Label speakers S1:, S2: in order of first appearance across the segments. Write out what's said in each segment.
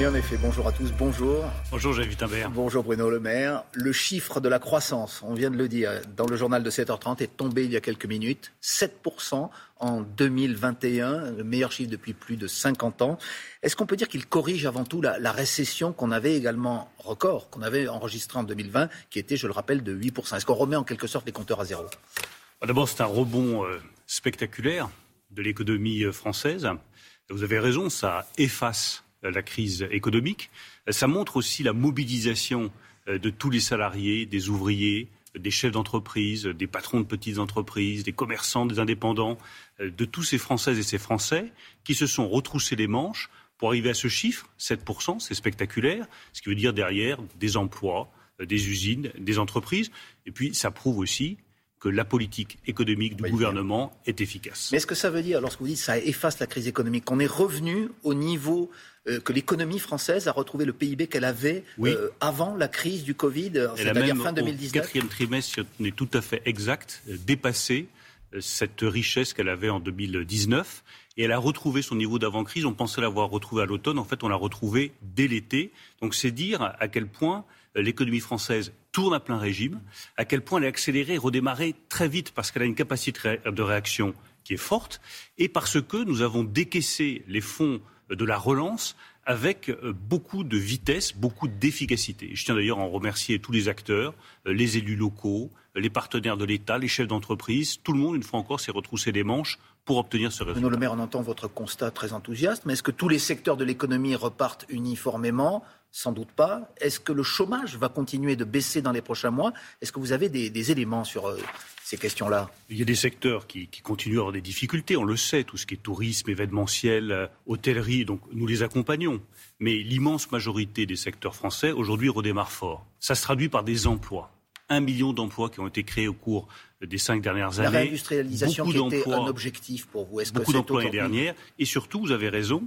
S1: Et en effet, bonjour à tous, bonjour.
S2: Bonjour Jean Wittenberg.
S1: Bonjour Bruno Le Maire. Le chiffre de la croissance, on vient de le dire dans le journal de 7h30, est tombé il y a quelques minutes. 7% en 2021, le meilleur chiffre depuis plus de 50 ans. Est-ce qu'on peut dire qu'il corrige avant tout la, récession qu'on avait également, record, qu'on avait enregistré en 2020, qui était, je le rappelle, de 8% Est-ce qu'on remet en quelque sorte les compteurs à zéro?
S2: D'abord, c'est un rebond euh, spectaculaire de l'économie euh, française. Vous avez raison, ça efface la crise économique. Ça montre aussi la mobilisation euh, de tous les salariés, des ouvriers, des chefs d'entreprise, des patrons de petites entreprises, des commerçants, des indépendants, euh, de tous ces Françaises et ces Français qui se sont retroussés les manches pour arriver à ce chiffre, 7%, c'est spectaculaire, ce qui veut dire derrière des emplois, euh, des usines, des entreprises. Et puis ça prouve aussi que la politique économique du gouvernement est efficace.
S1: Mais est-ce que ça veut dire, lorsque vous dites ça efface la crise économique, qu'on est revenu au niveau euh, que l'économie française a retrouvé le PIB qu'elle avait euh, avant la crise du Covid, c'est-à-dire fin 2019
S2: Au quatrième trimestre, on est tout à fait exact, euh, dépassé cette richesse qu'elle avait en 2019 et elle a retrouvé son niveau d'avant-crise. On pensait l'avoir retrouvé à l'automne. En fait, on l'a retrouvé dès l'été. Donc, c'est dire à quel point l'économie française tourne à plein régime, à quel point elle est accélérée et redémarrée très vite parce qu'elle a une capacité de réaction qui est forte et parce que nous avons décaissé les fonds de la relance avec euh, beaucoup de vitesse, beaucoup d'efficacité. Je tiens d'ailleurs à en remercier tous les acteurs, euh, les élus locaux, les partenaires de l'État, les chefs d'entreprise. Tout le monde, une fois encore, s'est retroussé les manches pour obtenir ce résultat.
S1: Bruno Le Maire, on entend votre constat très enthousiaste, mais est-ce que tous les secteurs de l'économie repartent uniformément? Sans doute pas. Est-ce que le chômage va continuer de baisser dans les prochains mois? Est-ce que vous avez des, éléments sur euh, ces questions-là?
S2: Il y a des secteurs qui, continuent à avoir des difficultés, on le sait, tout ce qui est tourisme, événementiel, euh, hôtellerie, donc nous les accompagnons. Mais l'immense majorité des secteurs français aujourd'hui redémarrent fort. Ça se traduit par des emplois. Un million d'emplois qui ont été créés au cours des cinq dernières années.
S1: La réindustrialisation qui était un objectif pour vous.
S2: Est-ce beaucoup d'emplois l'année dernière. Et surtout, vous avez raison,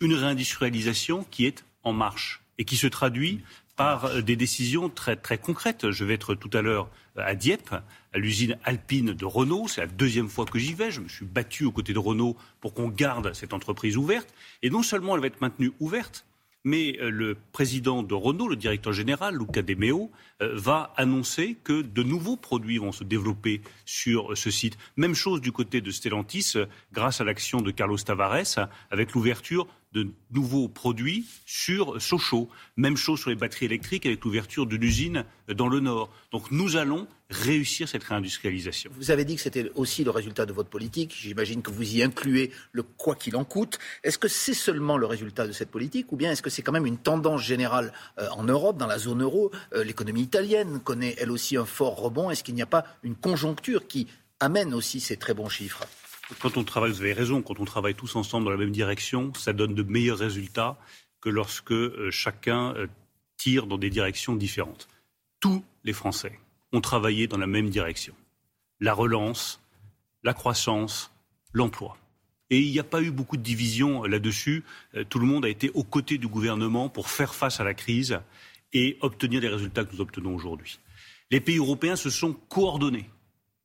S2: une réindustrialisation qui est en marche et qui se traduit par euh, des décisions très, très concrètes. Je vais être tout à l'heure euh, à Dieppe, à l'usine alpine de Renault. C'est la deuxième fois que j'y vais. Je me suis battu aux côtés de Renault pour qu'on garde cette entreprise ouverte. Et non seulement elle va être maintenue ouverte, mais euh, le président de Renault, le directeur général, Luca De Meo, va annoncer que de nouveaux produits vont se développer sur ce site. Même chose du côté de Stellantis, grâce à l'action de Carlos Tavares, avec l'ouverture de nouveaux produits sur Sochaux. Même chose sur les batteries électriques avec l'ouverture d'une usine dans le Nord. Donc nous allons réussir cette réindustrialisation.
S1: Vous avez dit que c'était aussi le résultat de votre politique. J'imagine que vous y incluez le quoi qu'il en coûte. Est-ce que c'est seulement le résultat de cette politique ou bien est-ce que c'est quand même une tendance générale euh, en Europe, dans la zone euro? Euh, L'économie italienne connaît elle aussi un fort rebond. Est-ce qu'il n'y a pas une conjoncture qui amène aussi ces très bons chiffres?
S2: Quand on travaille, vous avez raison, quand on travaille tous ensemble dans la même direction, ça donne de meilleurs résultats que lorsque euh, chacun euh, tire dans des directions différentes. Tous les Français ont travaillé dans la même direction. La relance, la croissance, l'emploi. Et il n'y a pas eu beaucoup de divisions euh, là-dessus. Tout le monde a été aux côtés du gouvernement pour faire face à la crise et obtenir les résultats que nous obtenons aujourd'hui. Les pays européens se sont coordonnés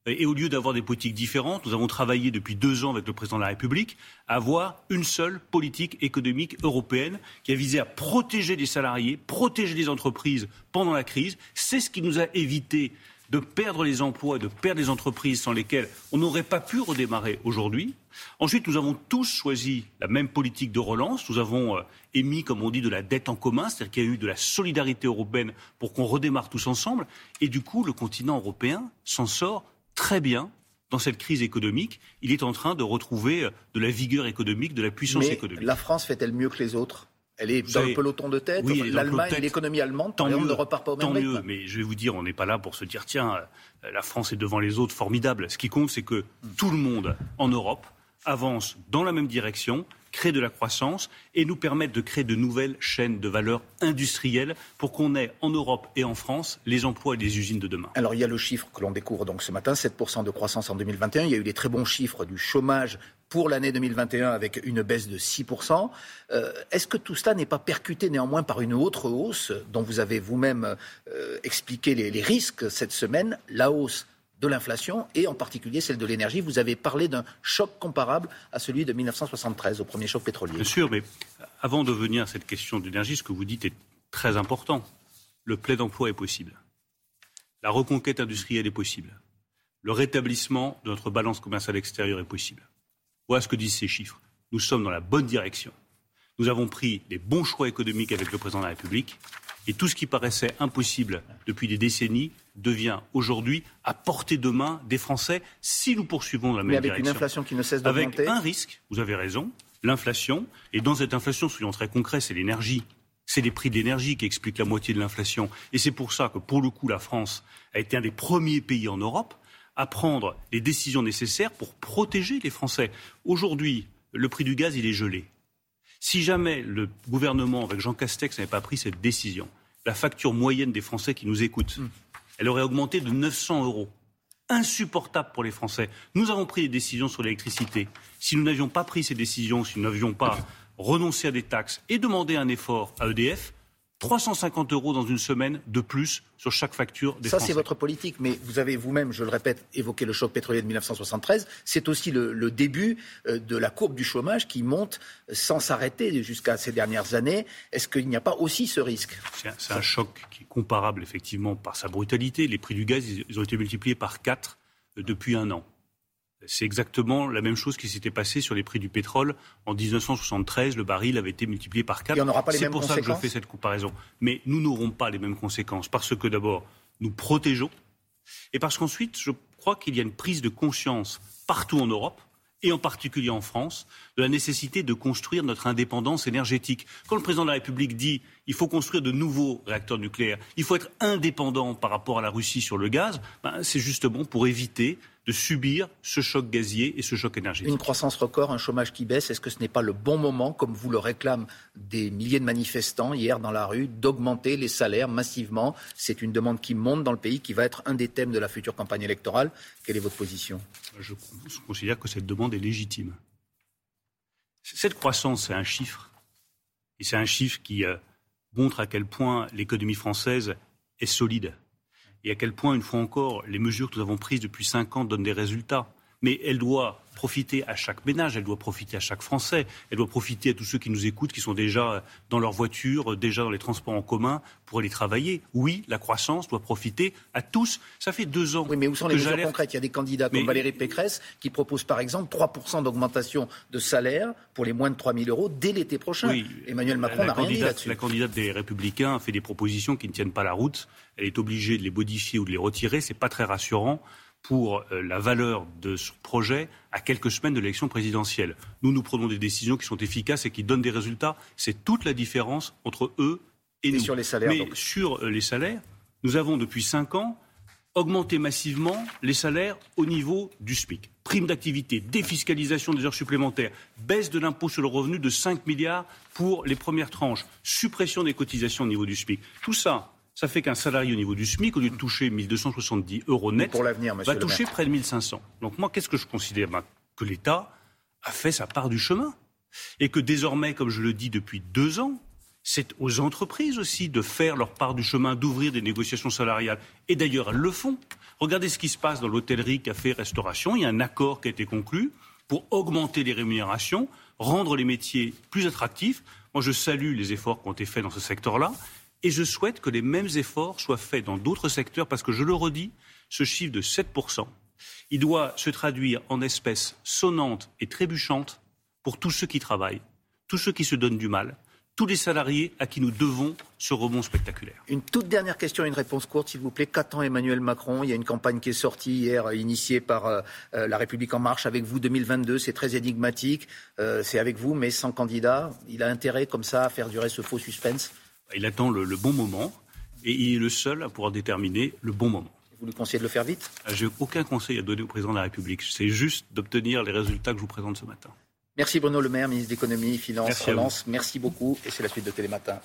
S2: et au lieu d'avoir des politiques différentes, nous avons travaillé depuis deux ans avec le président de la République à avoir une seule politique économique européenne qui a visé à protéger les salariés, protéger les entreprises pendant la crise. C'est ce qui nous a évité de perdre les emplois de perdre les entreprises sans lesquelles on n'aurait pas pu redémarrer aujourd'hui. Ensuite, nous avons tous choisi la même politique de relance. Nous avons euh, émis, comme on dit, de la dette en commun, c'est-à-dire qu'il y a eu de la solidarité européenne pour qu'on redémarre tous ensemble. Et du coup, le continent européen s'en sort très bien dans cette crise économique. Il est en train de retrouver euh, de la vigueur économique, de la puissance
S1: Mais
S2: économique.
S1: La France fait-elle mieux que les autres? Elle est dans le peloton de tête.
S2: Oui,
S1: L'Allemagne, l'économie allemande, tant mieux, ne repart pas au même
S2: Tant mieux, mais je vais vous dire, on n'est pas là pour se dire tiens, euh, la France est devant les autres, formidable. Ce qui compte, c'est que tout le monde en Europe avance dans la même direction, crée de la croissance et nous permettent de créer de nouvelles chaînes de valeur industrielles pour qu'on ait en Europe et en France les emplois et les usines de demain.
S1: Alors il y a le chiffre que l'on découvre donc ce matin, 7% de croissance en 2021. Il y a eu des très bons chiffres du chômage pour l'année 2021 avec une baisse de 6%. Euh, est-ce que tout cela n'est pas percuté néanmoins par une autre hausse dont vous avez vous-même euh, expliqué les risques cette semaine, la hausse de l'inflation et en particulier celle de l'énergie. Vous avez parlé d'un choc comparable à celui de 1973, au premier choc pétrolier.
S2: Bien sûr, mais avant de venir à cette question d'énergie, ce que vous dites est très important. Le plein d'emploi est possible. La reconquête industrielle est possible. Le rétablissement de notre balance commerciale extérieure est possible. Voilà ce que disent ces chiffres. Nous sommes dans la bonne direction. Nous avons pris les bons choix économiques avec le président de la République et tout ce qui paraissait impossible depuis des décennies devient aujourd'hui à portée de main des Français si nous poursuivons la même
S1: direction.
S2: avec
S1: une inflation qui ne cesse d'augmenter.
S2: Avec un risque, vous avez raison, l'inflation. Et dans cette inflation, soyons très concrets, c'est l'énergie. C'est les prix de l'énergie qui expliquent la moitié de l'inflation. Et c'est pour ça que, pour le coup, la France a été un des premiers pays en Europe à prendre les décisions nécessaires pour protéger les Français. Aujourd'hui, le prix du gaz, il est gelé. Si jamais le gouvernement, avec Jean Castex, n'avait pas pris cette décision, la facture moyenne des Français qui nous écoutent, mm. elle aurait augmenté de 900 euros. Insupportable pour les Français. Nous avons pris des décisions sur l'électricité. Si nous n'avions pas pris ces décisions, si nous n'avions pas renoncé à des taxes et demandé un effort à EDF, 350 euros dans une semaine de plus sur chaque facture des
S1: Ça, c'est votre politique, mais vous avez vous-même, je le répète, évoqué le choc pétrolier de 1973. C'est aussi le, début euh, de la courbe du chômage qui monte sans s'arrêter jusqu'à ces dernières années. Est-ce qu'il n'y a pas aussi ce risque?
S2: C'est un, choc qui est comparable, effectivement, par sa brutalité. Les prix du gaz, ils ont été multipliés par 4 euh, depuis un an. C'est exactement la même chose qui s'était passé sur les prix du pétrole. En 1973, le baril avait été multiplié par 4.
S1: C'est
S2: pour
S1: ça
S2: que je fais cette comparaison. Mais nous n'aurons pas les mêmes conséquences parce que d'abord, nous protégeons et parce qu'ensuite, je crois qu'il y a une prise de conscience partout en Europe et en particulier en France, de la nécessité de construire notre indépendance énergétique. Quand le président de la République dit il faut construire de nouveaux réacteurs nucléaires, il faut être indépendant par rapport à la Russie sur le gaz, ben, c'est justement pour éviter de subir ce choc gazier et ce choc énergétique.
S1: Une croissance record, un chômage qui baisse, est-ce que ce n'est pas le bon moment, comme vous le réclament des milliers de manifestants hier dans la rue, d'augmenter les salaires massivement? C'est une demande qui monte dans le pays, qui va être un des thèmes de la future campagne électorale. Quelle est votre position?
S2: Je considère que cette demande est légitime. Cette croissance, c'est un chiffre. Et c'est un chiffre qui euh, montre à quel point l'économie française est solide et à quel point, une fois encore, les mesures que nous avons prises depuis cinq ans donnent des résultats. Mais elle doit profiter à chaque ménage, elle doit profiter à chaque Français, elle doit profiter à tous ceux qui nous écoutent, qui sont déjà dans leur voiture, déjà dans les transports en commun pour aller travailler. Oui, la croissance doit profiter à tous. Ça fait deux ans.
S1: Oui, mais où sont les mesures concrètes? Il y a des candidats comme Valérie Pécresse qui proposent par exemple 3% d'augmentation de salaire pour les moins de 3 000 euros dès l'été prochain. Oui, Emmanuel Macron n'a rien dit là-dessus.
S2: La candidate des Républicains a fait des propositions qui ne tiennent pas la route. Elle est obligée de les modifier ou de les retirer. C'est pas très rassurant pour euh, la valeur de ce projet à quelques semaines de l'élection présidentielle. Nous, nous prenons des décisions qui sont efficaces et qui donnent des résultats. C'est toute la différence entre eux et, nous.
S1: sur les salaires
S2: Mais sur euh, les salaires, nous avons depuis cinq ans augmenté massivement les salaires au niveau du SMIC. Prime d'activité, défiscalisation des heures supplémentaires, baisse de l'impôt sur le revenu de 5 milliards pour les premières tranches, suppression des cotisations au niveau du SMIC. Tout ça, ça fait qu'un salarié au niveau du SMIC, au lieu de toucher 1270 euros net, va toucher près de 1500. Donc moi, qu'est-ce que je considère? Ben, Que l'État a fait sa part du chemin. Et que désormais, comme je le dis depuis deux ans, c'est aux entreprises aussi de faire leur part du chemin, d'ouvrir des négociations salariales. Et d'ailleurs, elles le font. Regardez ce qui se passe dans l'hôtellerie, café, restauration. Il y a un accord qui a été conclu pour augmenter les rémunérations, rendre les métiers plus attractifs. Moi, je salue les efforts qui ont été faits dans ce secteur-là. Et je souhaite que les mêmes efforts soient faits dans d'autres secteurs parce que, je le redis, ce chiffre de 7%, il doit se traduire en espèces sonnantes et trébuchantes pour tous ceux qui travaillent, tous ceux qui se donnent du mal, tous les salariés à qui nous devons ce rebond spectaculaire.
S1: Une toute dernière question, une réponse courte, s'il vous plaît. Qu'attend Emmanuel Macron? Il y a une campagne qui est sortie hier, initiée par euh, euh, La République En Marche, avec vous 2022. C'est très énigmatique. Euh, c'est avec vous, mais sans candidat. Il a intérêt, comme ça, à faire durer ce faux suspense
S2: il attend le, bon moment et il est le seul à pouvoir déterminer le bon moment.
S1: Vous lui conseillez de le faire vite?
S2: Euh, Je n'ai aucun conseil à donner au président de la République. C'est juste d'obtenir les résultats que je vous présente ce matin.
S1: Merci Bruno Le Maire, ministre d'économie, Finances, Relance. Merci beaucoup et c'est la suite de Télématin.